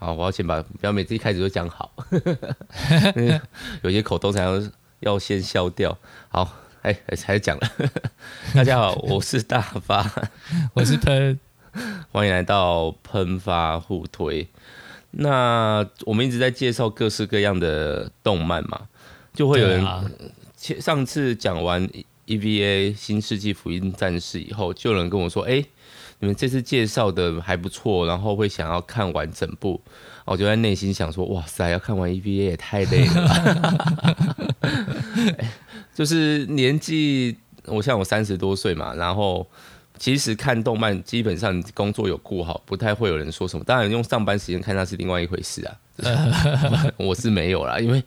好，我要先把不要每次一开始都讲好，有些口头禅要要先消掉。好，哎，还是讲了。大家好，我是大发，我是喷，欢迎来到喷发互推。那我们一直在介绍各式各样的动漫嘛，就会有人，上次讲完 EVA 新世纪福音战士以后，就有人跟我说，哎。你们这次介绍的还不错，然后会想要看完整部，我就在内心想说：哇塞，要看完 EVA 也太累了。就是年纪，我像我三十多岁嘛，然后其实看动漫基本上工作有顾好，不太会有人说什么。当然用上班时间看那是另外一回事啊。我是没有啦，因为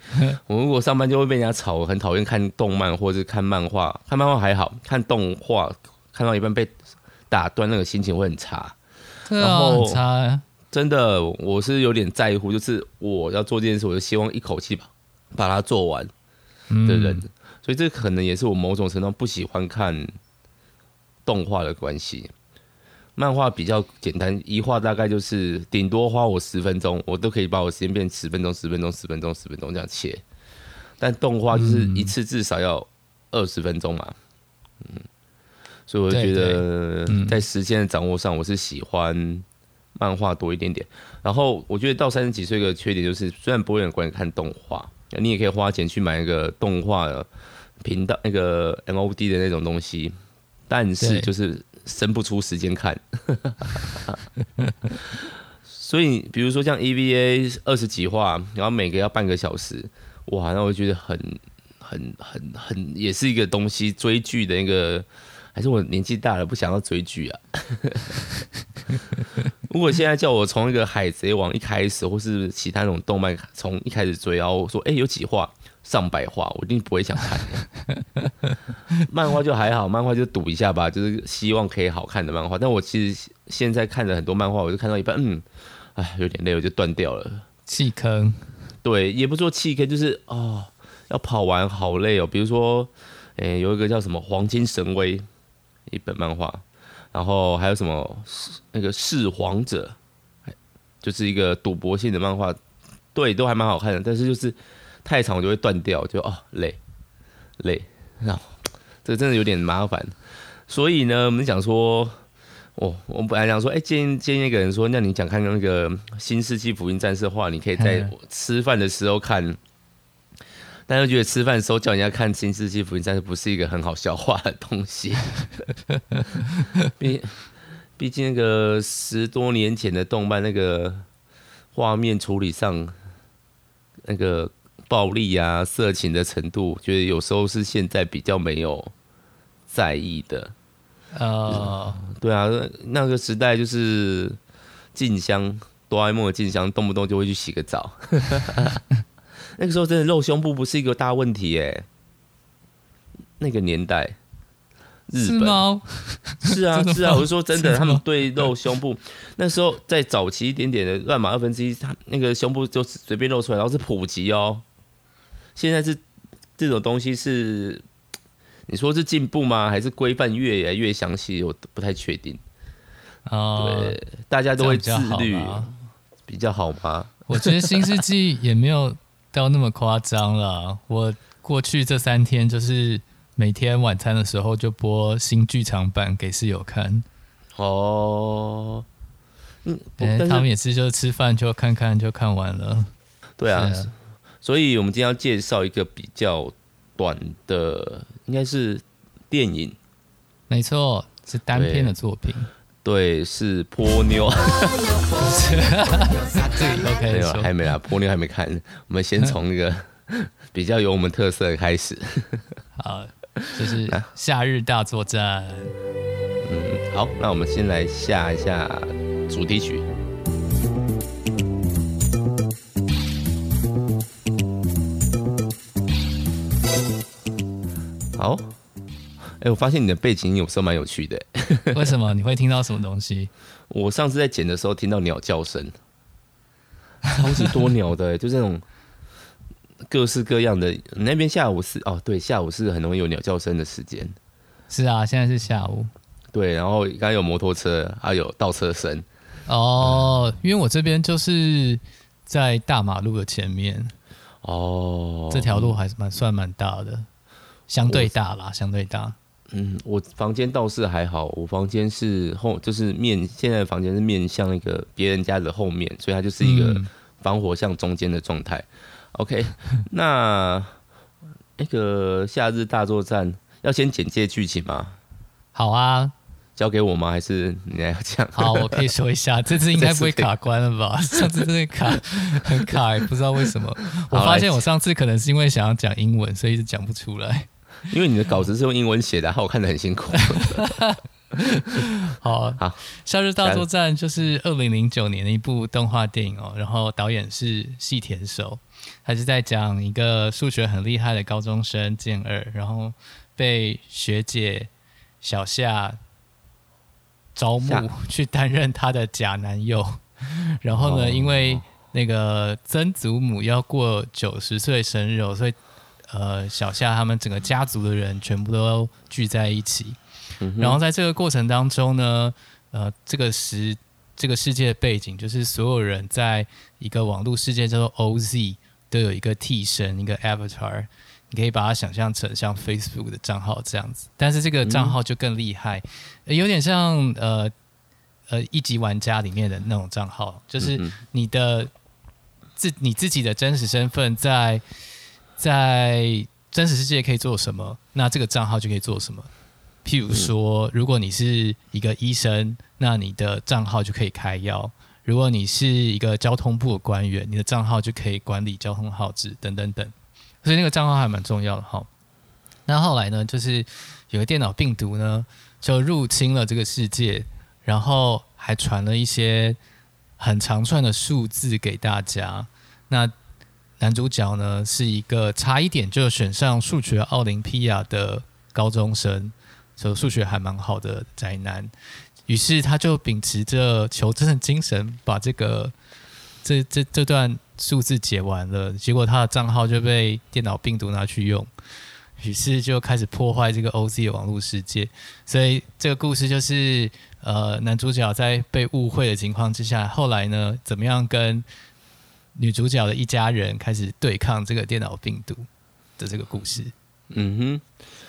我如果上班就会被人家吵，很讨厌看动漫或者看漫画。看漫画还好，看动画看到一半被。打断那个心情会很差，对啊，然后很差。真的，我是有点在乎，就是我要做这件事，我就希望一口气把把它做完的人，嗯，所以这可能也是我某种程度不喜欢看动画的关系。漫画比较简单，一画大概就是顶多花我十分钟，我都可以把我时间变十分钟、十分钟、十分钟、十分钟这样切。但动画就是一次至少要二十分钟嘛，嗯。所以我觉得在时间的掌握上，我是喜欢漫画多一点点。然后我觉得到三十几岁的缺点就是，虽然不会很关注看动画，你也可以花钱去买一个动画频道，那个 MOD 的那种东西，但是就是生不出时间看。所以比如说像 EVA 二十几话，然后每个要半个小时，哇，那我觉得很很很很，也是一个东西追剧的那个。还是我年纪大了不想要追剧啊？如果现在叫我从一个海贼王一开始，或是其他那种动漫从一开始追，然后说哎、有几话上百话，我一定不会想看。漫画就还好，漫画就赌一下吧，就是希望可以好看的漫画。但我其实现在看的很多漫画，我就看到一半，嗯，哎有点累，我就断掉了。弃坑？对，也不说弃坑，就是哦要跑完好累哦。比如说，哎、有一个叫什么《黄金神威》。一本漫画，然后还有什么那个《弑皇者》，就是一个赌博性的漫画，对，都还蛮好看的。但是就是太长，我就会断掉，就哦累累，然后这个真的有点麻烦。所以呢，我们讲说，哦，我本来想说，哎，建议建议那个人说，那你讲看那个《新世纪福音战士》的话，你可以在吃饭的时候看。但是觉得吃饭的时候叫人家看《新世纪福音战士》不是一个很好消化的东西，毕毕竟那个十多年前的动漫，那个画面处理上，那个暴力啊、色情的程度，觉得有时候是现在比较没有在意的。哦、uh...，对啊，那个时代就是静香，哆啦 A 梦的静香，动不动就会去洗个澡。那个时候真的露胸部不是一个大问题耶，那个年代，日本是，是啊 是啊，我是说真的，他们对露胸部，那时候在早期一点点的乱码二分之一，他那个胸部就随便露出来，然后是普及哦。现在是这种东西是，你说是进步吗？还是规范越来越详细？我不太确定。哦，对，大家都会自律，比较好吗？我觉得新世纪也没有。到那么夸张了！我过去这三天就是每天晚餐的时候就播新剧场版给室友看。哦，嗯，欸、他们也是就吃饭就看看就看完了。对啊，啊，所以我们今天要介绍一个比较短的，应该是电影。没错，是单片的作品。对，是波妞。这个 OK，没有，还没啦，波妞还没看。我们先从那个 比较有我们特色的开始。好，就是夏日大作战。嗯，好，那我们先来下一下主题曲。好。哎、欸，我发现你的背景有时候蛮有趣的。为什么？你会听到什么东西？我上次在剪的时候听到鸟叫声，超级多鸟的，就这种各式各样的。那边下午是哦，对，下午是很容易有鸟叫声的时间。是啊，现在是下午。对，然后刚刚有摩托车，还有倒车声。哦，因为我这边就是在大马路的前面。哦，这条路还是蛮算蛮大的，相对大啦，相对大。嗯，我房间倒是还好，我房间是后，就是面现在的房间是面向那个别人家的后面，所以它就是一个防火巷中间的状态。嗯、OK，那那个夏日大作战要先简介剧情吗？好啊。交给我吗？还是你来讲？好，我可以说一下，这次应该 不会卡关了吧？上次真的卡很卡，不知道为什么。我发现我上次可能是因为想要讲英文，所以一直讲不出来。因为你的稿子是用英文写的，害我看得很辛苦。好好，《夏日大作战》就是二零零九年的一部动画电影哦，然后导演是细田守，他是在讲一个数学很厉害的高中生健二，然后被学姐小夏。招募去担任他的假男友，然后呢，因为那个曾祖母要过九十岁生日，哦所以呃，小夏他们整个家族的人全部都聚在一起。然后在这个过程当中呢，呃，这个时这个世界的背景就是所有人在一个网络世界叫做 OZ 都有一个替身，一个 Avatar。你可以把它想象成像 Facebook 的账号这样子，但是这个账号就更厉害，嗯、有点像呃呃一级玩家里面的那种账号，就是你的自你自己的真实身份在在真实世界可以做什么，那这个账号就可以做什么。譬如说，如果你是一个医生，那你的账号就可以开药；如果你是一个交通部的官员，你的账号就可以管理交通号志等等等。所以那个账号还蛮重要的哈。那后来呢，就是有个电脑病毒呢，就入侵了这个世界，然后还传了一些很长串的数字给大家。那男主角呢，是一个差一点就选上数学奥林匹亚的高中生，就数学还蛮好的宅男。于是他就秉持着求真的精神，把这个这这这段。数字解完了，结果他的账号就被电脑病毒拿去用，于是就开始破坏这个 OZ 的网络世界。所以这个故事就是，呃，男主角在被误会的情况之下，后来呢，怎么样跟女主角的一家人开始对抗这个电脑病毒的这个故事。嗯哼，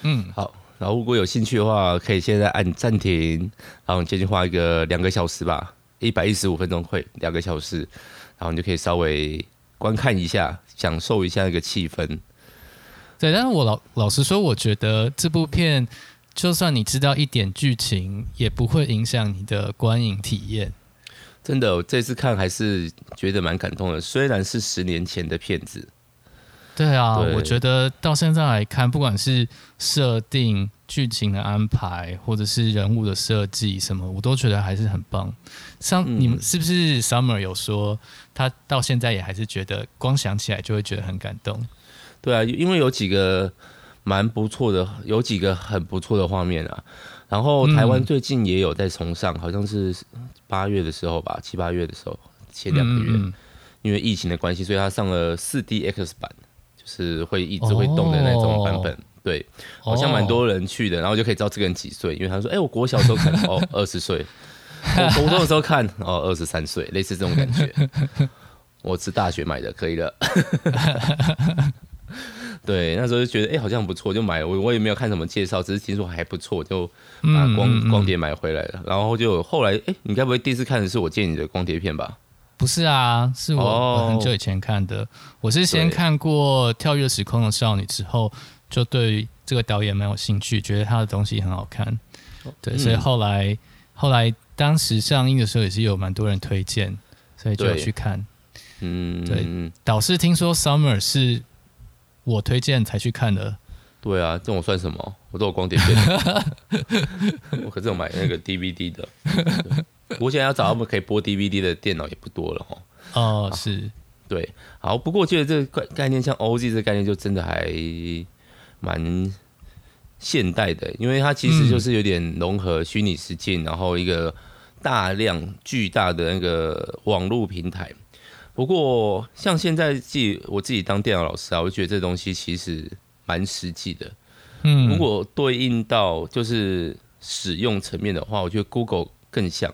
嗯，好。然后如果有兴趣的话，可以现在按暂停，然后你接近花一个两个小时吧，一百一十五分钟会两个小时。然后你就可以稍微观看一下，享受一下那个气氛。对，但是我老老实说，我觉得这部片就算你知道一点剧情，也不会影响你的观影体验。真的，我这次看还是觉得蛮感动的，虽然是十年前的片子。对啊，对，我觉得到现在来看，不管是设定、剧情的安排，或者是人物的设计什么，我都觉得还是很棒。像你们是不是 Summer 有说，他到现在也还是觉得光想起来就会觉得很感动？对啊，因为有几个蛮不错的，有几个很不错的画面啊。然后台湾最近也有在重上，好像是八月的时候吧，七八月的时候，前两个月，因为疫情的关系，所以他上了四 DX 版。就是会一直会动的那种版本，哦、对，好像蛮多人去的，然后就可以知道这个人几岁，因为他说，哎、欸，我国小时候看，哦，二十岁，我国中的时候看，哦，二十三岁，类似这种感觉。我是大学买的，可以了。对，那时候就觉得，哎、欸，好像不错，就买了。我我也没有看什么介绍，只是听说还不错，就把光嗯嗯嗯光碟买回来了。然后就后来，哎、欸，你该不会第一次看的是我借你的光碟片吧？不是啊，是我很久以前看的。Oh, 我是先看过《跳跃时空的少女》之后，就对这个导演蛮有兴趣，觉得他的东西很好看。对，嗯、所以后来后来当时上映的时候也是有蛮多人推荐，所以就有去看。嗯，对。导师听说《Summer》是我推荐才去看的。对啊，这种算什么？我都有光碟片，我可是有买那个 DVD 的。不过现在要找他们可以播 DVD 的电脑也不多了哈。哦，是，对，好。不过我觉得这个概概念，像 OZ 这个概念，就真的还蛮现代的，因为它其实就是有点融合虚拟实境，然后一个大量巨大的那个网络平台。不过像现在自己我自己当电脑老师啊，我就觉得这东西其实蛮实际的。嗯，如果对应到就是使用层面的话，我觉得 Google 更像。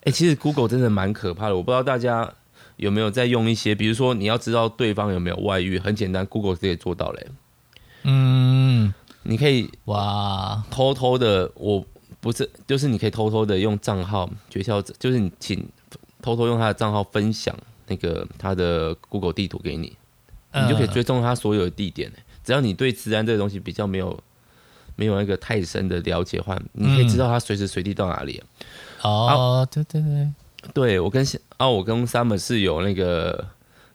哎、欸，其实 Google 真的蛮可怕的，我不知道大家有没有在用一些，比如说你要知道对方有没有外遇，很简单，Google 是可以做到嘞。嗯，你可以哇，偷偷的，我不是，就是你可以偷偷的用账号，学校就是你请偷偷用他的账号分享那个他的 Google 地图给你，你就可以追踪他所有的地点。只要你对治安这个东西比较没有没有那个太深的了解的话，你可以知道他随时随地到哪里。哦，对对对，对我跟啊，我跟 Summer 是有那个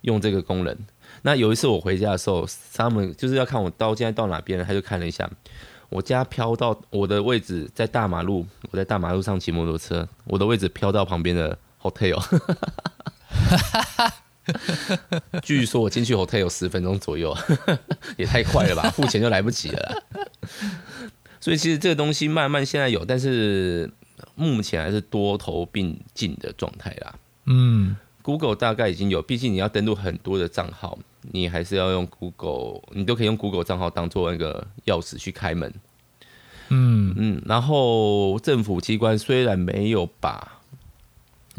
用这个功能。那有一次我回家的时候，Summer 就是要看我到现在到哪边，他就看了一下，我家飘到我的位置在大马路，我在大马路上骑摩托车，我的位置飘到旁边的 hotel。据说我进去 hotel 有十分钟左右，也太快了吧，付钱就来不及了。所以其实这个东西慢慢现在有，但是目前还是多头并进的状态啦。嗯，Google 大概已经有，毕竟你要登录很多的账号，你还是要用 Google，你都可以用 Google 账号当做那个钥匙去开门。嗯嗯，然后政府机关虽然没有把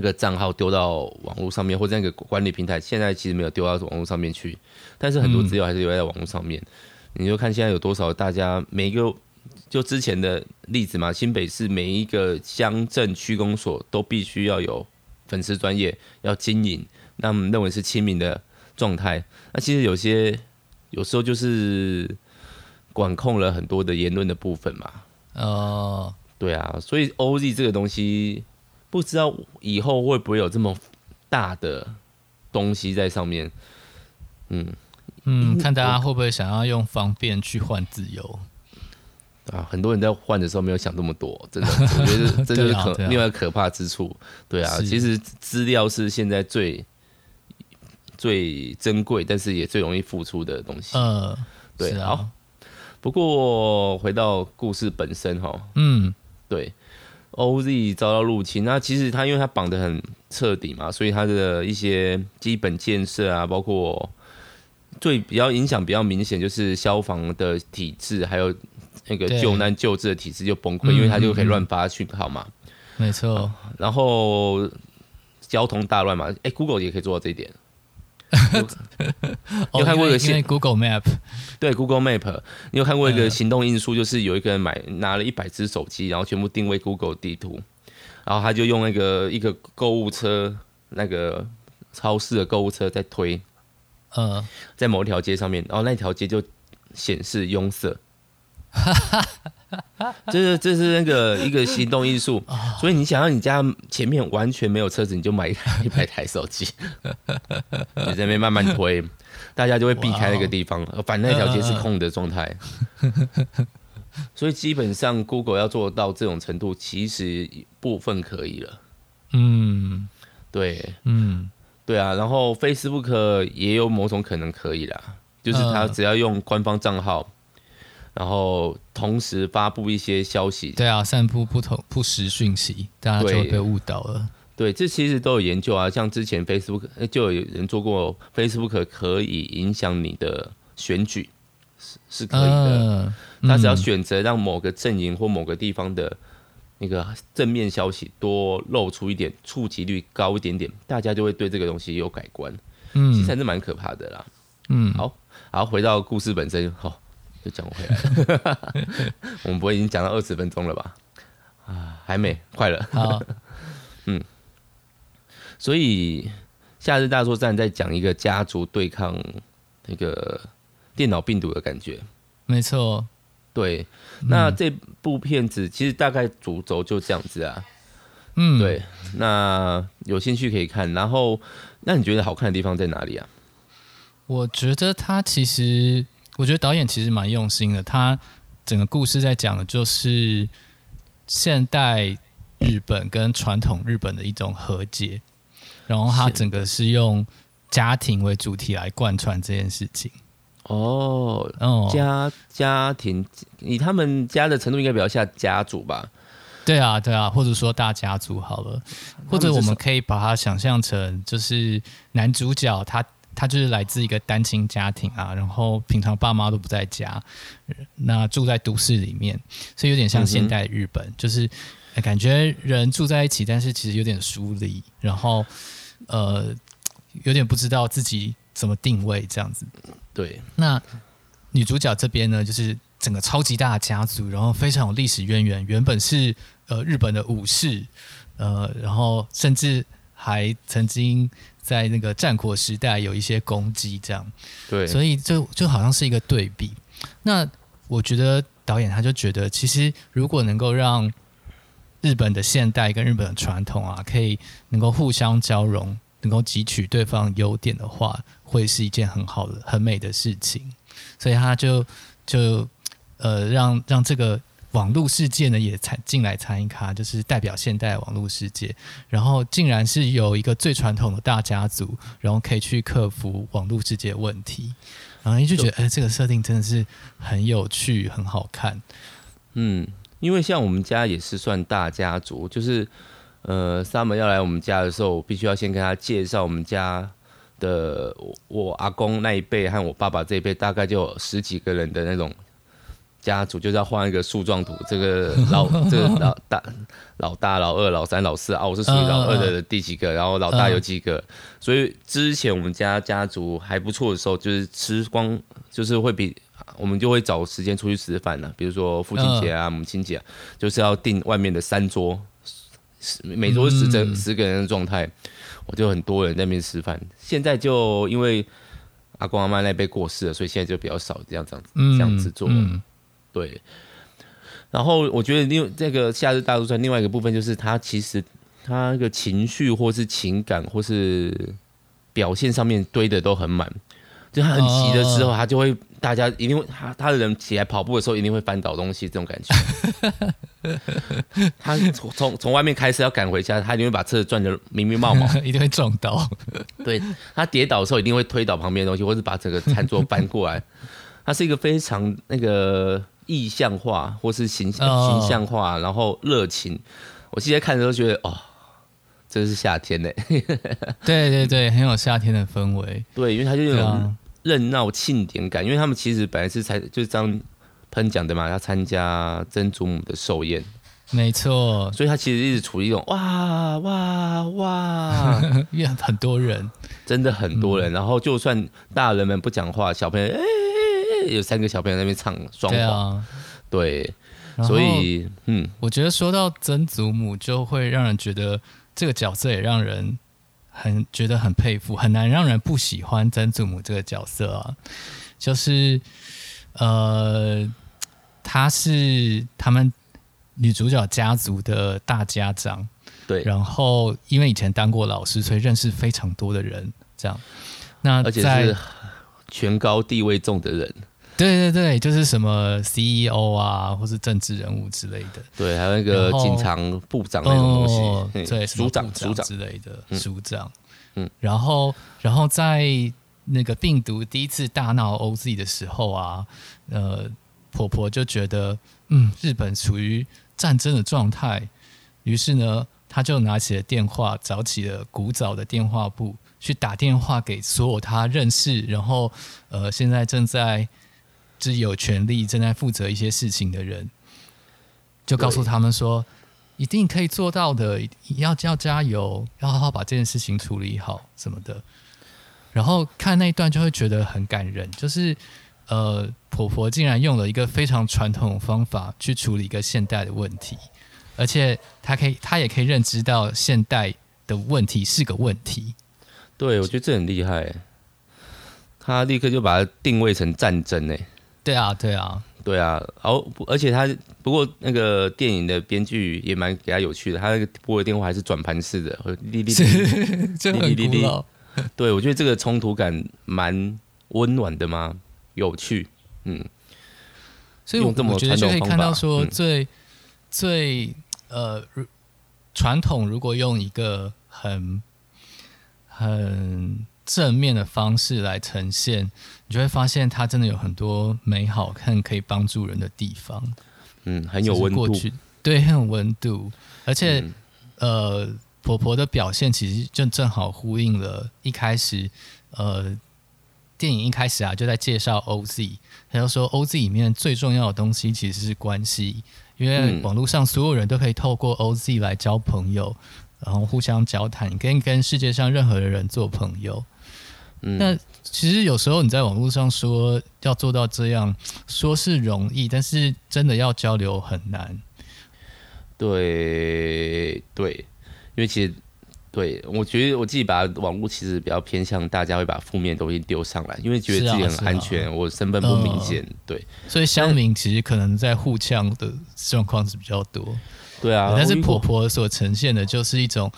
那个账号丢到网络上面，或者那个管理平台，现在其实没有丢到网络上面去，但是很多资料还是留在网络上面。嗯、你就看现在有多少大家每一个，就之前的例子嘛，新北市每一个乡镇区公所都必须要有粉丝专业要经营，那我们认为是亲民的状态。那其实有些有时候就是管控了很多的言论的部分嘛。哦，对啊，所以 OZ 这个东西。不知道以后会不会有这么大的东西在上面？嗯嗯，看大家会不会想要用方便去换自由啊？很多人在换的时候没有想这么多，真的，我觉得 这就是可另外可怕之处。对啊，其实资料是现在最最珍贵，但是也最容易付出的东西。嗯，对，好。不过回到故事本身哈，嗯，对。OZ 遭到入侵，那其实它因为它绑得很彻底嘛，所以它的一些基本建设啊，包括最比较影响比较明显就是消防的体制，还有那个救难救治的体制就崩溃，因为它就可以乱发讯号嘛。没错，然后交通大乱嘛，哎、欸，Google 也可以做到这一点。你有看过一个新 Google Map？对，Google Map，你有看过一个行动因素，就是有一个人买拿了一百只手机，然后全部定位 Google 地图，然后他就用那个一个购物车，那个超市的购物车在推，嗯，在某一条街上面，然后那条街就显示拥塞。这是这是那个一个行动因素，所以你想要你家前面完全没有车子，你就买一台 一百台手机，你在那边慢慢推，大家就会避开那个地方，反正那条街是空的状态。所以基本上 Google 要做到这种程度，其实部分可以了。嗯，对，嗯，对啊。然后 Facebook 也有某种可能可以啦，就是他只要用官方账号。然后同时发布一些消息，对啊，散布不同不实讯息，大家就会被误导了。对，这其实都有研究啊，像之前 Facebook 就有人做过，Facebook 可以影响你的选举，是是可以的。他、呃、只要选择让某个阵营或某个地方的那个正面消息多露出一点，触及率高一点点，大家就会对这个东西有改观。嗯，其实还是蛮可怕的啦。嗯，好，好，回到故事本身，好。就讲回来了，我们不会已经讲到二十分钟了吧？啊，还没，快了。好，嗯，所以夏日大作战在讲一个家族对抗那个电脑病毒的感觉。没错，对。那这部片子其实大概主轴就这样子啊。嗯，对。那有兴趣可以看。然后，那你觉得好看的地方在哪里啊？我觉得它其实。我觉得导演其实蛮用心的，他整个故事在讲的就是现代日本跟传统日本的一种和解，然后他整个是用家庭为主题来贯穿这件事情。哦，哦，家家庭以他们家的程度应该比较像家族吧？对啊，对啊，或者说大家族好了，或者我们可以把它想象成就是男主角他。他就是来自一个单亲家庭啊，然后平常爸妈都不在家，那住在都市里面，所以有点像现代日本，嗯、就是感觉人住在一起，但是其实有点疏离，然后呃，有点不知道自己怎么定位这样子。对，那女主角这边呢，就是整个超级大的家族，然后非常有历史渊源，原本是呃日本的武士，呃，然后甚至还曾经在那个战国时代有一些攻击，这样。对，所以就就好像是一个对比。那我觉得导演他就觉得，其实如果能够让日本的现代跟日本的传统啊，可以能够互相交融，能够汲取对方优点的话，会是一件很好的、很美的事情。所以他就就呃，让让这个网络世界呢也参进来参一咖，就是代表现代网络世界。然后竟然是有一个最传统的大家族，然后可以去克服网络世界问题。然后你就觉得，哎，这个设定真的是很有趣，很好看。嗯。因为像我们家也是算大家族，就是呃沙门要来我们家的时候，我必须要先跟他介绍我们家的我，我阿公那一辈和我爸爸这一辈，大概就十几个人的那种家族，就是要画一个树状图。这个老 这个老大老大老二老三老四啊，我是属于老二的第几个，然后老大有几个，所以之前我们家家族还不错的时候，就是吃光就是会比。我们就会找时间出去吃饭呢，比如说父亲节啊、母亲节啊，就是要订外面的三桌，每桌十整十个人的状态，我就很多人在那边吃饭。现在就因为阿公阿妈那辈过世了，所以现在就比较少这样这样子这样子做。对。然后我觉得另这个夏日大作战另外一个部分就是他其实他那个情绪或是情感或是表现上面堆的都很满。就他很急的时候，他就会大家一定会他他的人起来跑步的时候一定会翻倒东西，这种感觉。他从从外面开车要赶回家，他一定会把车子转的明明冒冒，一定会撞到。对，他跌倒的时候一定会推倒旁边的东西，或是把整个餐桌搬过来。他是一个非常那个意象化或是形象形象化，然后热情。我现在看的时候觉得哦。这是夏天呢，对对对，很有夏天的氛围。对，因为它就有种热闹庆典感，因为他们其实本来是才就是张喷讲的嘛，要参加曾祖母的寿宴，没错。所以他其实一直处于一种哇哇哇，因为很多人，真的很多人。然后就算大人们不讲话，小朋友哎，有三个小朋友在那边唱双簧，对，所以嗯，我觉得说到曾祖母，就会让人觉得。这个角色也让人很觉得很佩服，很难让人不喜欢曾祖母这个角色啊。就是呃，她是他们女主角家族的大家长，对。然后因为以前当过老师，所以认识非常多的人，这样。那而且是权高地位重的人。对对对，就是什么 CEO 啊，或是政治人物之类的。对，还有那个警察部长那种东西，哦、对，署长、署长之类的署长。嗯，然后，然后在那个病毒第一次大闹 OZ 的时候啊，呃，婆婆就觉得，嗯，日本处于战争的状态，于是呢，她就拿起了电话，找起了古早的电话簿，去打电话给所有她认识，然后，呃，现在正在。是有权利正在负责一些事情的人，就告诉他们说，一定可以做到的，要要加油，要好好把这件事情处理好什么的。然后看那一段就会觉得很感人，就是呃，婆婆竟然用了一个非常传统的方法去处理一个现代的问题，而且她可以，她也可以认知到现代的问题是个问题。对，我觉得这很厉害，她立刻就把它定位成战争呢。对啊，对啊，对啊，而而且他不过那个电影的编剧也蛮给他有趣的，他那个拨的电话还是转盘式的，滴滴滴，真的很古老。对，我觉得这个冲突感蛮温暖的嘛，有趣，嗯。所以我我觉得就可以看到说最，最最呃传统，如果用一个很很。正面的方式来呈现，你就会发现它真的有很多美好看可以帮助人的地方。嗯，很有温度，对，很有温度。而且，嗯、呃，婆婆的表现其实就正好呼应了一开始，呃，电影一开始啊就在介绍 OZ，他就说 OZ 里面最重要的东西其实是关系，因为网络上所有人都可以透过 OZ 来交朋友，然后互相交谈，跟跟世界上任何的人做朋友。嗯，那其实有时候你在网络上说要做到这样，说是容易，但是真的要交流很难。对对，因为其实对我觉得我自己把网络其实比较偏向大家会把负面东西丢上来，因为觉得自己很安全，啊啊、我身份不明显。呃、对，所以乡民其实可能在互呛的状况是比较多。对啊，但是婆婆所呈现的就是一种。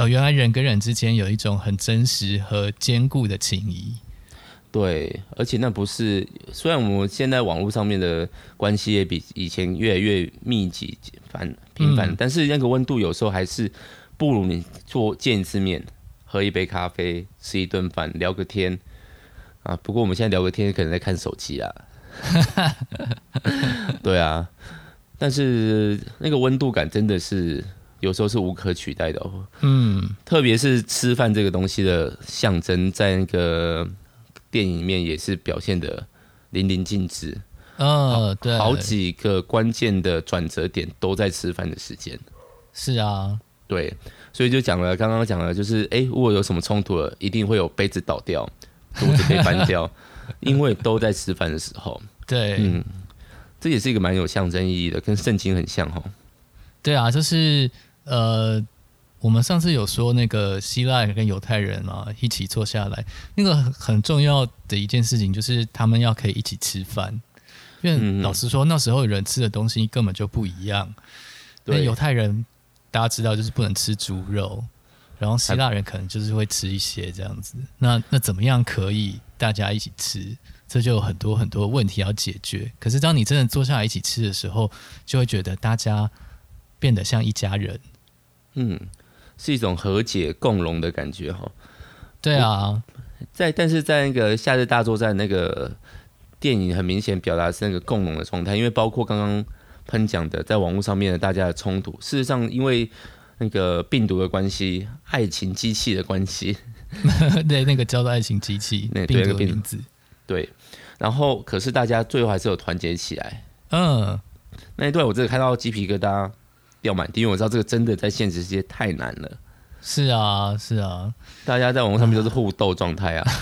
哦，原来人跟人之间有一种很真实和坚固的情谊。对，而且那不是，虽然我们现在网络上面的关系也比以前越来越密集、繁频繁，嗯、但是那个温度有时候还是不如你做见一次面，喝一杯咖啡，吃一顿饭，聊个天啊。不过我们现在聊个天，可能在看手机啊。对啊，但是那个温度感真的是。有时候是无可取代的哦，嗯，特别是吃饭这个东西的象征，在那个电影里面也是表现的淋漓尽致。嗯，对，好几个关键的转折点都在吃饭的时间。是啊，对，所以就讲了，刚刚讲了，就是哎，如果有什么冲突了，一定会有杯子倒掉，桌子被翻掉，因为都在吃饭的时候。对，嗯，这也是一个蛮有象征意义的，跟圣经很像哦。对啊，就是。呃，我们上次有说那个希腊人跟犹太人啊，一起坐下来，那个很重要的一件事情就是他们要可以一起吃饭，因为老实说那时候人吃的东西根本就不一样。那犹太人大家知道就是不能吃猪肉，然后希腊人可能就是会吃一些这样子。那那怎么样可以大家一起吃？这就有很多很多问题要解决。可是当你真的坐下来一起吃的时候，就会觉得大家变得像一家人。嗯，是一种和解共荣的感觉哈。对啊，在但是在那个夏日大作战那个电影，很明显表达是那个共荣的状态，因为包括刚刚喷讲的，在网络上面的大家的冲突，事实上因为那个病毒的关系，爱情机器的关系，对，那个叫做爱情机器，那病毒的名字，对。然后可是大家最后还是有团结起来。嗯，那一段我真的看到鸡皮疙瘩。掉满地，因为我知道这个真的在现实世界太难了。是啊，是啊，大家在网络上面都是互斗状态啊。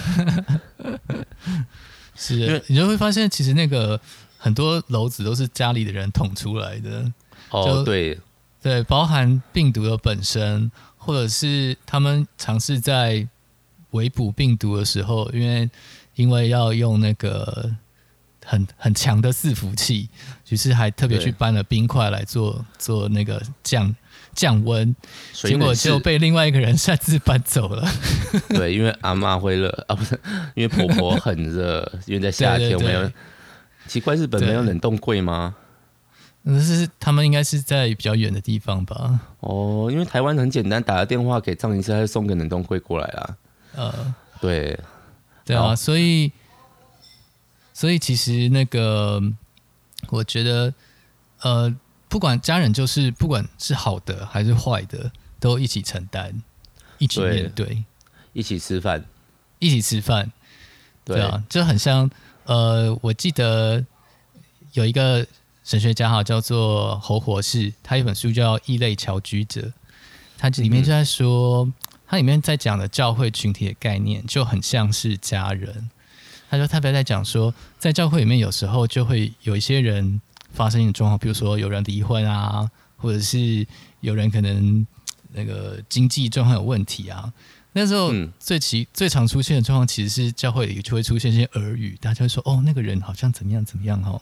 是，你就会发现，其实那个很多篓子都是家里的人捅出来的。哦，对对，包含病毒的本身，或者是他们尝试在围捕病毒的时候，因为因为要用那个。很很强的伺服器，于是还特别去搬了冰块来做做那个降降温，结果就被另外一个人擅自搬走了。对，因为阿妈会热啊，不是因为婆婆很热，因为在夏天我们有奇怪，日本没有冷冻柜吗？那是他们应该是在比较远的地方吧？哦，因为台湾很简单，打个电话给藏医生，他就送个冷冻柜过来啦。呃，对，对啊，所以。所以其实那个，我觉得，呃，不管家人就是不管是好的还是坏的，都一起承担，一起面对，一起吃饭，一起吃饭，对啊，就很像，呃，我记得有一个神学家哈，叫做侯活士，他有一本书叫《异类侨居者》，他里面就在说，嗯、他里面在讲的教会群体的概念，就很像是家人。他说特别在讲说，在教会里面有时候就会有一些人发生一种状况，比如说有人离婚啊，或者是有人可能那个经济状况有问题啊。那时候最其最常出现的状况，其实是教会里就会出现一些耳语，大家会说：“哦，那个人好像怎么样怎么样哦。”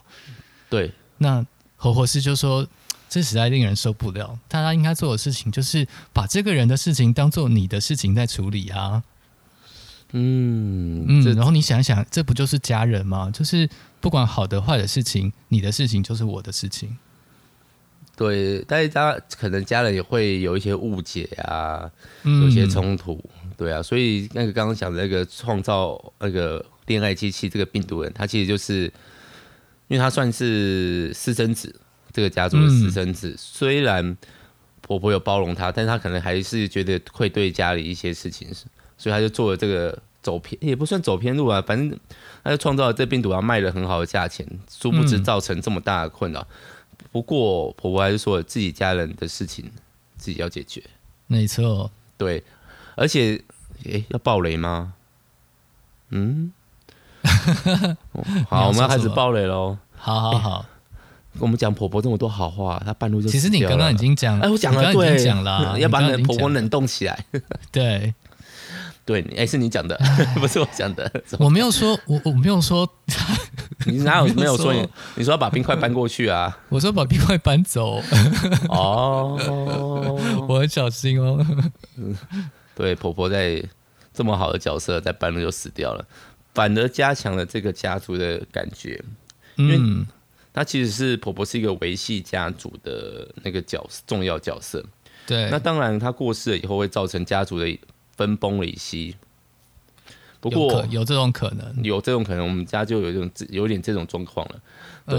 对。那侯博士就说：“这实在令人受不了。大家应该做的事情就是把这个人的事情当做你的事情在处理啊。”嗯嗯，然后你想一想，这不就是家人吗？就是不管好的坏的事情，你的事情就是我的事情。对，但是他可能家人也会有一些误解啊，有些冲突，嗯、对啊。所以那个刚刚讲的那个创造那个恋爱机器这个病毒人，他其实就是因为他算是私生子，这个家族的私生子。嗯、虽然婆婆有包容他，但是他可能还是觉得会对家里一些事情是。所以他就做了这个走偏，也不算走偏路啊，反正他就创造了这病毒，啊卖了很好的价钱，殊不知造成这么大的困扰。嗯、不过婆婆还是说自己家人的事情自己要解决。没错，对，而且，诶，要爆雷吗？嗯，好，我们要开始爆雷喽。好好好。我们讲婆婆这么多好话，她半路就其实你刚刚已经讲，哎，我讲了，对，讲了，要把你的婆婆冷冻起来。对，对，哎，是你讲的，不是我讲的。我没有说，我我没有说，你哪有没有说你？你说要把冰块搬过去啊？我说把冰块搬走。哦，我很小心哦。对，婆婆在这么好的角色，在半路就死掉了，反而加强了这个家族的感觉，因为。嗯她其实是婆婆是一个维系家族的那个角色，重要角色。对，那当然她过世了以后会造成家族的分崩离析。不过有，有这种可能，有这种可能，我们家就有这种有点这种状况了。对，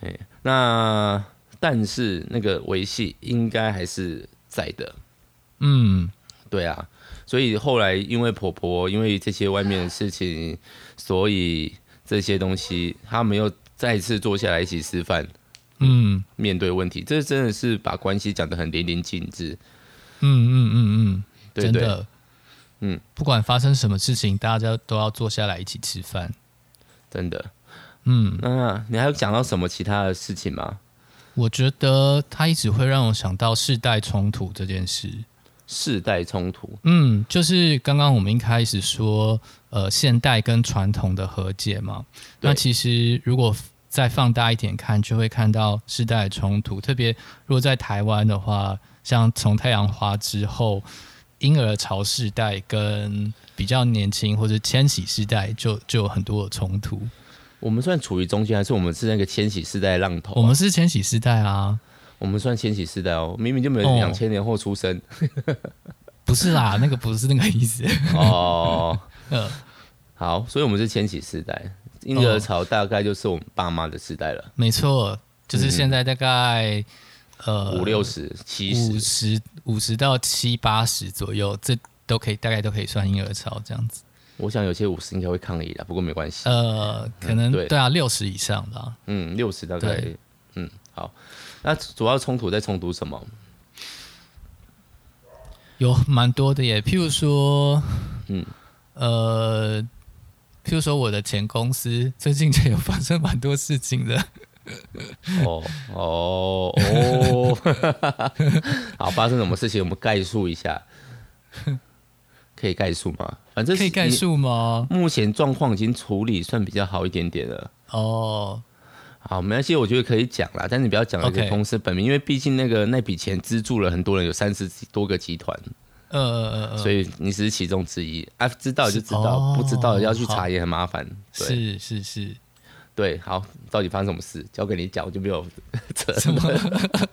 哎、呃，那但是那个维系应该还是在的。嗯，对啊，所以后来因为婆婆因为这些外面的事情，所以这些东西他们又。再一次坐下来一起吃饭，嗯，面对问题，这真的是把关系讲得很淋漓尽致。嗯嗯嗯嗯，对对，真的，嗯，不管发生什么事情，大家都要坐下来一起吃饭。真的，嗯，那你还有讲到什么其他的事情吗？我觉得他一直会让我想到世代冲突这件事。世代冲突，嗯，就是刚刚我们一开始说，呃，现代跟传统的和解嘛。那其实如果再放大一点看，就会看到世代冲突。特别如果在台湾的话，像从太阳花之后，婴儿潮世代跟比较年轻或者千禧世代就，就就有很多的冲突。我们算处于中间，还是我们是那个千禧世代浪头啊？我们是千禧世代啊。我们算千禧世代哦，明明就没有两千年后出生。哦，不是啦，那个不是那个意思 哦。嗯，好，所以我们是千禧世代，婴儿潮大概就是我们爸妈的时代了。没错，就是现在大概、嗯、呃五六十、七十、五十五十到七八十左右，这都可以，大概都可以算婴儿潮这样子。我想有些五十应该会抗议的，不过没关系。呃，可能、嗯、对，对啊，六十以上的，嗯，六十大概，嗯，好。那主要冲突在冲突什么？有蛮多的耶，譬如说，嗯，呃，譬如说我的前公司最近就有发生蛮多事情的。哦 哦哦，好，发生什么事情？我们概述一下，可以概述吗？反正可以概述吗？目前状况已经处理算比较好一点点了。哦。好，没关系，我觉得可以讲啦，但是你不要讲那个公司本名，Okay. 因为毕竟那个那笔钱资助了很多人，有三十多个集团，呃所以你只是其中之一啊，知道就知道，哦、不知道要去查也很麻烦。对是是是，对，好，到底发生什么事，交给你讲，我就没有 扯什么，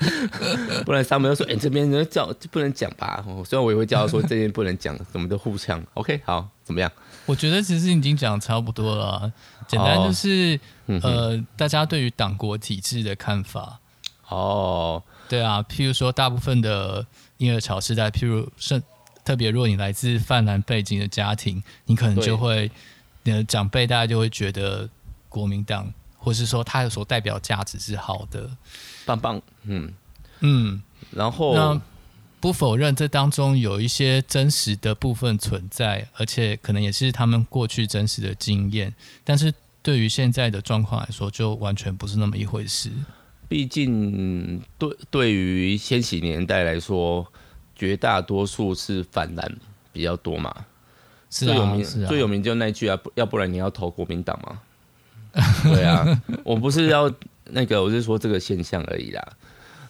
不然他们又说，哎、欸，这边人叫就不能讲吧？虽然我也会叫他说 这边不能讲，什么都互相。OK，好，怎么样？我觉得其实已经讲差不多了，简单就是、哦、呃，大家对于党国体制的看法。哦，对啊，譬如说，大部分的婴儿潮世代，譬如是特别，如果你来自泛蓝背景的家庭，你可能就会，你的长辈大家就会觉得国民党，或是说他有所代表价值是好的，棒棒，嗯嗯，然后。不否认这当中有一些真实的部分存在，而且可能也是他们过去真实的经验，但是对于现在的状况来说，就完全不是那么一回事。毕竟，对对于千禧年代来说，绝大多数是反蓝比较多嘛。是啊，最有名是啊，最有名就那句啊，要不然你要投国民党嘛？对啊，我不是要那个，我是说这个现象而已啦。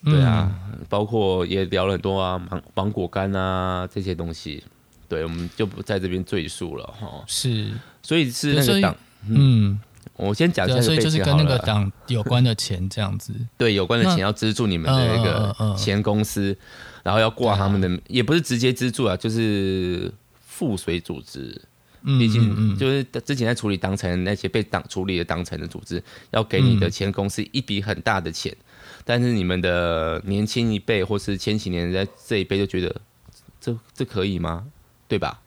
对啊，包括也聊了很多啊，芒芒果干啊这些东西，对，我们就不在这边赘述了哈。是，所以是那个党，嗯，我先讲一下，所以就是跟那个党有关的钱这样子。对，有关的钱要资助你们的那个前公司，然后要挂他们的，也不是直接资助啊，就是附随组织。毕竟就是之前在处理党产那些被党处理的党产的组织，要给你的前公司一笔很大的钱。但是你们的年轻一辈或是千禧年在这一辈就觉得这这可以吗？对吧？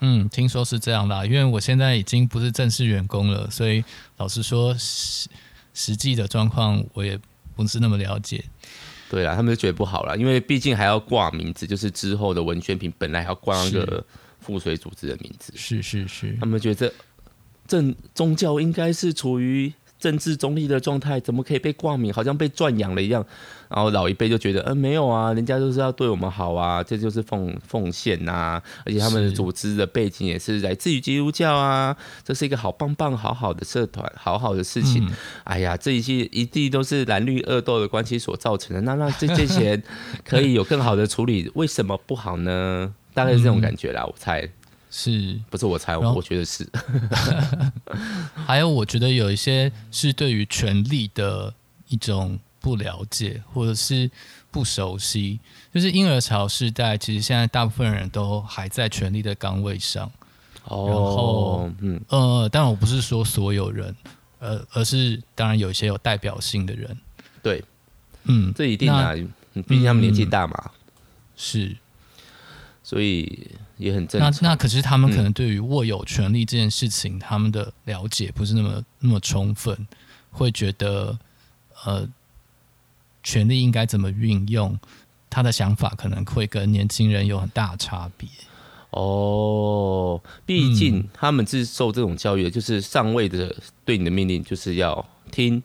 嗯，听说是这样的，因为我现在已经不是正式员工了，所以老实说，实实际的状况我也不是那么了解。对啊，他们就觉得不好了，因为毕竟还要挂名字，就是之后的文宣品本来还要挂那个附水组织的名字。是是是，他们觉得这宗教应该是处于。政治中立的状态怎么可以被冠名？好像被赚养了一样。然后老一辈就觉得，嗯、呃，没有啊，人家就是要对我们好啊，这就是奉奉献呐、啊。而且他们的组织的背景也是来自于基督教啊，这是一个好棒棒、好好的社团，好好的事情。嗯、哎呀，这一切一定都是蓝绿恶斗的关系所造成的。那那这这些 可以有更好的处理，为什么不好呢？大概是这种感觉啦，我猜。是不是我猜？我觉得是。还有，我觉得有一些是对于权力的一种不了解，或者是不熟悉。就是婴儿潮时代，其实现在大部分人都还在权力的岗位上。哦，然后，嗯，呃，当然我不是说所有人，呃，而是当然有一些有代表性的人。对，嗯，这一定啊，毕竟他们年纪大嘛。嗯、是。所以也很正常。那那可是他们可能对于握有权力这件事情，嗯、他们的了解不是那么那么充分，会觉得呃，权力应该怎么运用，他的想法可能会跟年轻人有很大差别。哦，毕竟他们是受这种教育的，就是上位的对你的命令就是要听，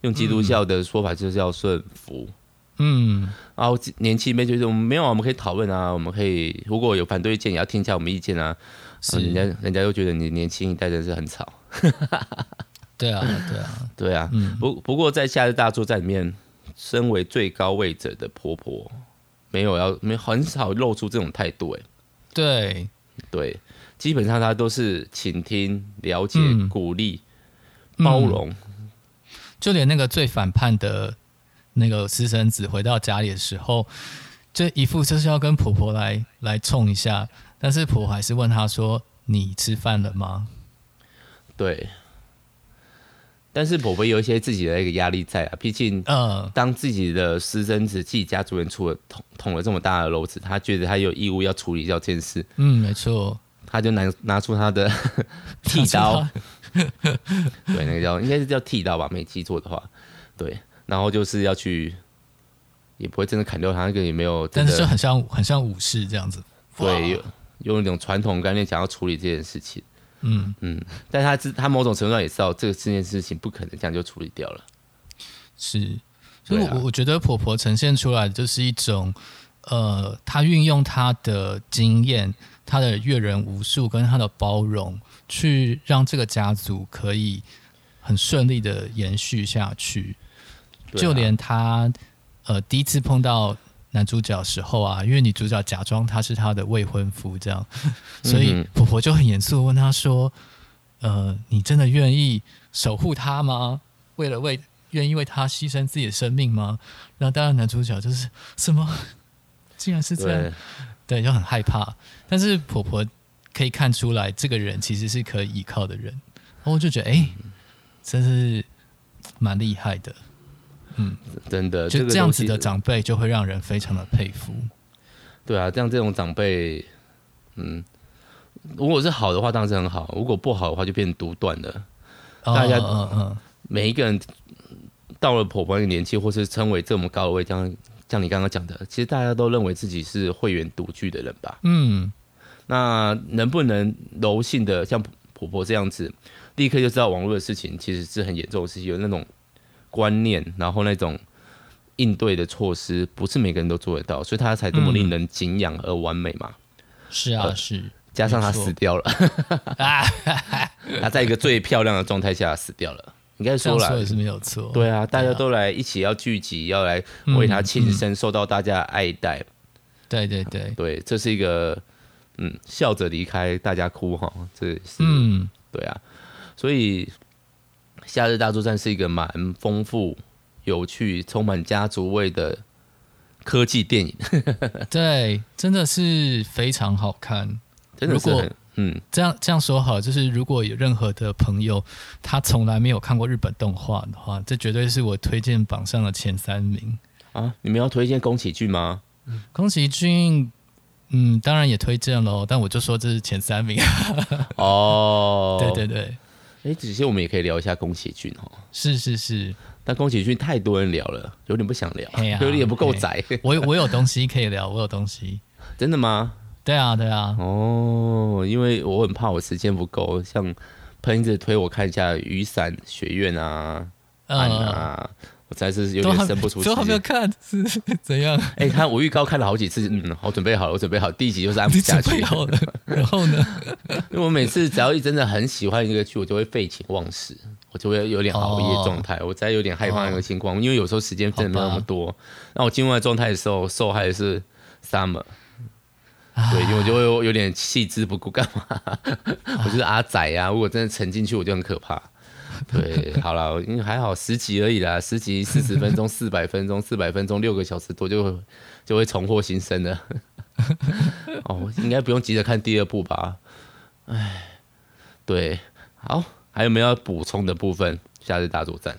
用基督教的说法就是要顺服。嗯嗯，然后年轻一辈就是我们没有，我们可以讨论啊，我们可以如果有反对意见，也要听一下我们意见啊。是，人家人家又觉得你年轻一代真是很吵。对啊，对啊，对啊。嗯，不不过在夏日大作战里面，身为最高位者的婆婆，没有要没很少露出这种态度。哎，对对，基本上她都是倾听、了解、嗯、鼓励、包容、嗯，就连那个最反叛的。那个私生子回到家里的时候，就一副就是要跟婆婆来来冲一下，但是婆婆还是问他说：“你吃饭了吗？”对，但是婆婆有一些自己的一个压力在啊，毕竟，嗯，当自己的私生子自己家族人出了捅捅了这么大的篓子，他觉得他有义务要处理掉这件事。嗯，没错，他就拿拿出他的 剃刀，对，那个叫应该是叫剃刀吧，没记错的话，对。然后就是要去，也不会真的砍掉他那个，也没有，但是就很像很像武士这样子，对，用用一种传统概念想要处理这件事情，嗯。嗯，但他他某种程度上也知道这个这件事情不可能这样就处理掉了，是，所以我我觉得婆婆呈现出来的就是一种，呃，她运用她的经验、她的阅人无数跟她的包容，去让这个家族可以很顺利的延续下去。就连他，呃，第一次碰到男主角的时候啊，因为女主角假装他是她的未婚夫，这样，所以婆婆就很严肃问他说：“呃，你真的愿意守护他吗？为了为愿意为他牺牲自己的生命吗？”然后当然男主角就是什么，竟然是这样，对，对，就很害怕。但是婆婆可以看出来，这个人其实是可以依靠的人，然后我就觉得，哎、欸，真是蛮厉害的。嗯，真的，就这样子的长辈就会让人非常的佩服。对啊，像这种长辈，嗯，如果是好的话，当然是很好；如果不好的话，就变成独断了。哦、大家，嗯嗯，每一个人到了婆婆那个年纪，或是称为这么高的位，像像你刚刚讲的，其实大家都认为自己是会员独居的人吧？嗯，那能不能柔性的像婆婆这样子，立刻就知道网络的事情其实是很严重的事情，有那种。观念，然后那种应对的措施，不是每个人都做得到，所以他才这么令人敬仰而完美嘛。是啊，是。加上他死掉了，他在一个最漂亮的状态下死掉了。应该说了也是没有错。对啊，大家都来一起要聚集，要来为他庆生，受到大家爱戴。对对对对，这是一个嗯，笑着离开，大家哭哈，这是嗯，对啊，所以。《夏日大作战》是一个蛮丰富、有趣、充满家族味的科技电影。对，真的是非常好看。真的是很，嗯，这样这样说好，就是如果有任何的朋友他从来没有看过日本动画的话，这绝对是我推荐榜上的前三名啊！你们要推荐宫崎骏吗？宫崎骏，嗯，当然也推荐喽，但我就说这是前三名。哦，对对对，哎，只是我们也可以聊一下宫崎骏哦。是是是，但宫崎骏太多人聊了，有点不想聊，啊、有点也不够宅。我我有东西可以聊，我有东西。真的吗？对啊对啊。哦，因为我很怕我时间不够，像喷子推我看一下《雨伞学院》啊，嗯啊。我实在是有点生不出气，都还没有看是怎样？哎、欸，他我预告看了好几次，嗯，我准备好了，我准备好，第一集就是按不下去。好了，然后呢？因为我每次只要一真的很喜欢一个剧，我就会废寝忘食，我就会有点熬夜状态。哦、我再有点害怕那个情况，哦、因为有时候时间真的没有那么多。那我进入状态的时候，受害的是 Summer，、啊、对，因为我就会有点弃之不顾，干嘛？啊、我就是阿仔呀、啊，如果真的沉进去，我就很可怕。对，好了，因为还好十集而已啦，十集四十分钟，四百分钟，四百分钟，六个小时多就会就会重获新生了。哦，应该不用急着看第二部吧？哎，对，好，还有没有要补充的部分？夏日大作战。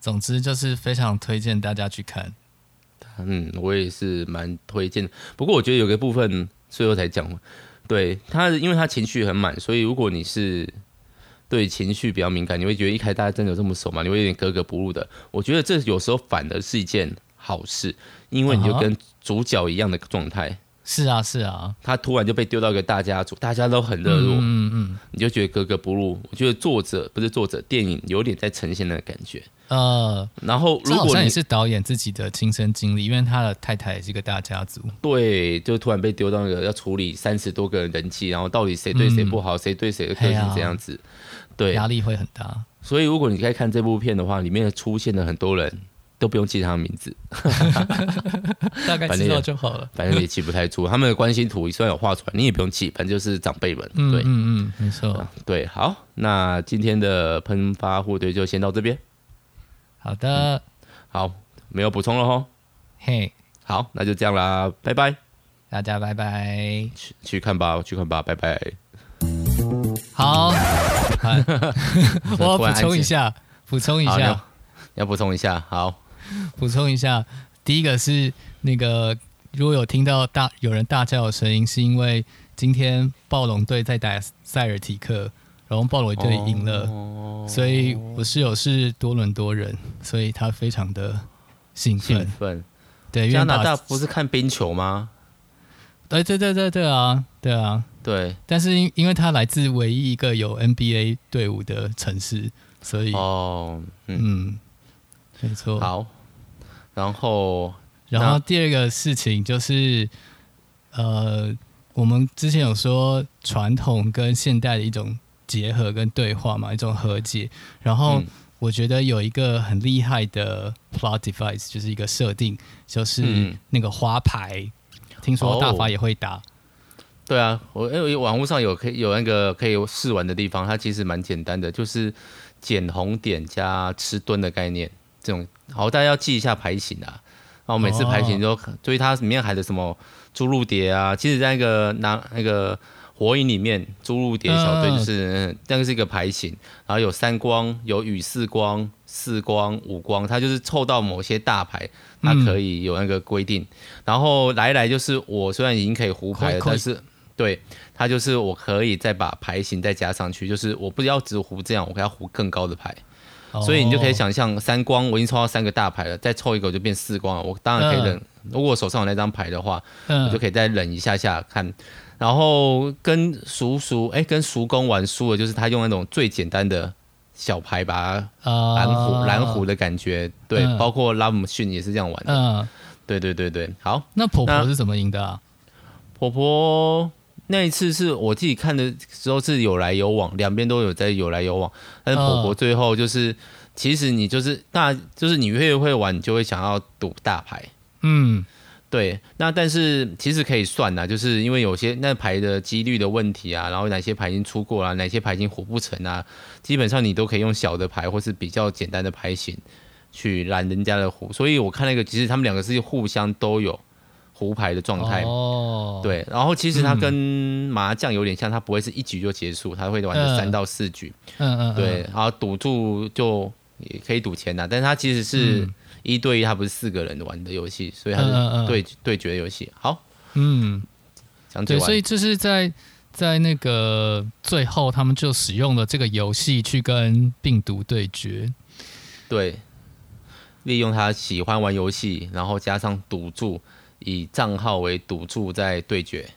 总之就是非常推荐大家去看。嗯，我也是蛮推荐。不过我觉得有个部分最后才讲，对他，因为他情绪很满，所以如果你是。对情绪比较敏感，你会觉得一开始大家真的有这么熟吗？你会有点格格不入的。我觉得这有时候反而是一件好事，因为你就跟主角一样的状态。Uh huh. 是啊，是啊。他突然就被丢到一个大家族，大家都很热络，嗯嗯，嗯你就觉得格格不入。我觉得作者不是作者，电影有点在呈现那个感觉。呃，然后如果你是导演自己的亲身经历，因为他的太太也是一个大家族，对，就突然被丢到那个要处理三十多个人人气，然后到底谁对谁不好，谁、嗯、对谁的个性这样子。对，压力会很大，所以如果你在看这部片的话，里面出现的很多人都不用记他的名字，大概知道就好了。反正也记不太住，他们的关系图虽然有画出来，你也不用记，反正就是长辈们。嗯、对，嗯嗯，没错。对，好，那今天的喷发护队就先到这边。好的、嗯，好，没有补充了吼。嘿，好，那就这样啦，拜拜，大家拜拜，去去看吧，去看吧，拜拜。好，我要 补充一下，补充一下，要补充一下，好，补充一下。第一个是那个，如果有听到大有人大叫的声音，是因为今天暴龙队在打塞尔提克，然后暴龙队赢了，哦、所以我室友是多伦多人，所以他非常的兴奋。兴奋，对，加拿大不是看冰球吗？对对对对对啊，对啊。对，但是因因为他来自唯一一个有 NBA 队伍的城市，所以哦，嗯，嗯，没错。好，然后，然后第二个事情就是，呃，我们之前有说传统跟现代的一种结合跟对话嘛，一种和解。然后我觉得有一个很厉害的 plot device，就是一个设定，就是那个花牌，嗯、听说大法也会打。对啊，我因为网络上有可以有那个可以试玩的地方，它其实蛮简单的，就是捡红点加吃蹲的概念。这种好，大家要记一下牌型啊。然后每次牌型都，所以、哦、它里面含的什么朱鹭蝶啊，其实在那个拿那个火影里面，朱鹭蝶小队就是、嗯、那个是一个牌型，然后有三光、有雨四光、四光、五光，它就是凑到某些大牌，它可以有那个规定。嗯、然后来来就是我虽然已经可以胡牌了，但是对，它就是我可以再把牌型再加上去，就是我不要只胡这样，我要胡更高的牌。哦、所以你就可以想象，三光我已经抽到三个大牌了，再抽一个我就变四光了。我当然可以忍，嗯、如果我手上有那张牌的话，嗯、我就可以再忍一下下看。然后跟叔叔，哎，跟叔公玩输了，就是他用那种最简单的小牌把它蓝胡蓝胡的感觉。对，嗯、包括拉姆逊也是这样玩的。嗯、对对对对，好。那婆婆是怎么赢的啊？婆婆那一次是我自己看的时候是有来有往，两边都有在有来有往。但是婆婆最后就是，呃、其实你就是大，就是你越会玩，你就会想要赌大牌。嗯，对。那但是其实可以算呐，就是因为有些那牌的几率的问题啊，然后哪些牌已经出过了，哪些牌已经胡不成啊，基本上你都可以用小的牌或是比较简单的牌型去拦人家的胡。所以我看那个，其实他们两个是互相都有。胡牌的状态，哦，对，然后其实它跟麻将有点像，它不会是一局就结束，它会玩个三到四局，嗯嗯，对，然后赌注就也可以赌钱呐，但是它其实是一对一，它不是四个人玩的游戏，所以它是对对决游戏。好，嗯，对，所以就是在在那个最后，他们就使用了这个游戏去跟病毒对决。对，利用他喜欢玩游戏，然后加上赌注，以账号为赌注在对决。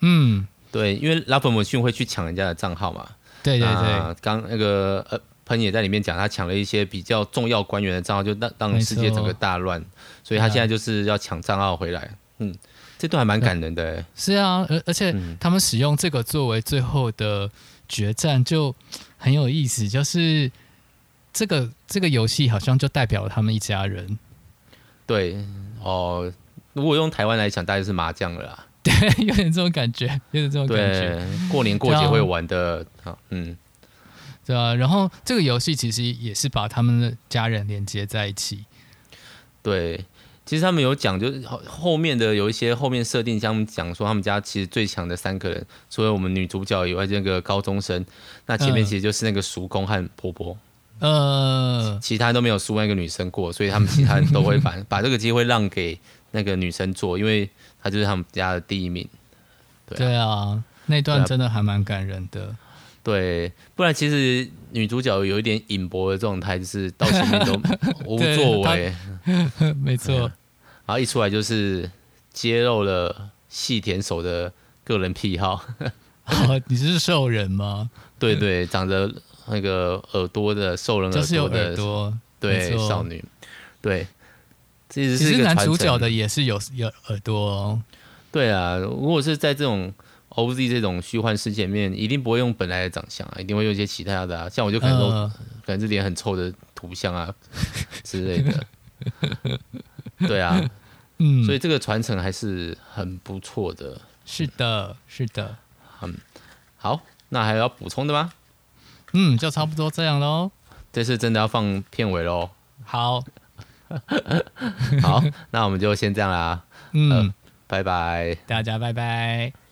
嗯，对，因为拉弗姆逊会去抢人家的账号嘛。对对对，刚那个呃。喷也在里面讲，他抢了一些比较重要官员的账号，就让让世界整个大乱，所以他现在就是要抢账号回来。嗯，这段还蛮感人的。是啊，而而且他们使用这个作为最后的决战，就很有意思。就是这个这个游戏好像就代表了他们一家人。对哦，如果用台湾来讲，大概是麻将了啦。对，有点这种感觉，有点这种感觉。对，过年过节会玩的，好，嗯。对啊，然后这个游戏其实也是把他们的家人连接在一起。对，其实他们有讲，就是后后面的有一些后面设定，像他们讲说他们家其实最强的三个人，除了我们女主角以外，这个高中生，那前面其实就是那个叔公和婆婆，呃，其他都没有输那个女生过，所以他们其他人都会把 把这个机会让给那个女生做，因为她就是他们家的第一名。对啊，那段真的还蛮感人的。对，不然其实女主角有一点隐薄的状态，就是到前面都 无作为。没错，然后一出来就是揭露了细田守的个人癖好。哦，你是兽人吗？对对，长着那个耳朵的兽人耳朵的，就是有耳朵，对少女，对，其实是其实男主角的也是有有耳朵哦。对啊，如果是在这种。OZ 这种虚幻世界里面，一定不会用本来的长相啊，一定会用一些其他的啊。像我就可能可能是脸很臭的图像啊 之类的。对啊，嗯，所以这个传承还是很不错的。是的，是的，嗯，好，那还有要补充的吗？嗯，就差不多这样喽。这次真的要放片尾喽。好，好，那我们就先这样啦。嗯、呃，拜拜，大家拜拜。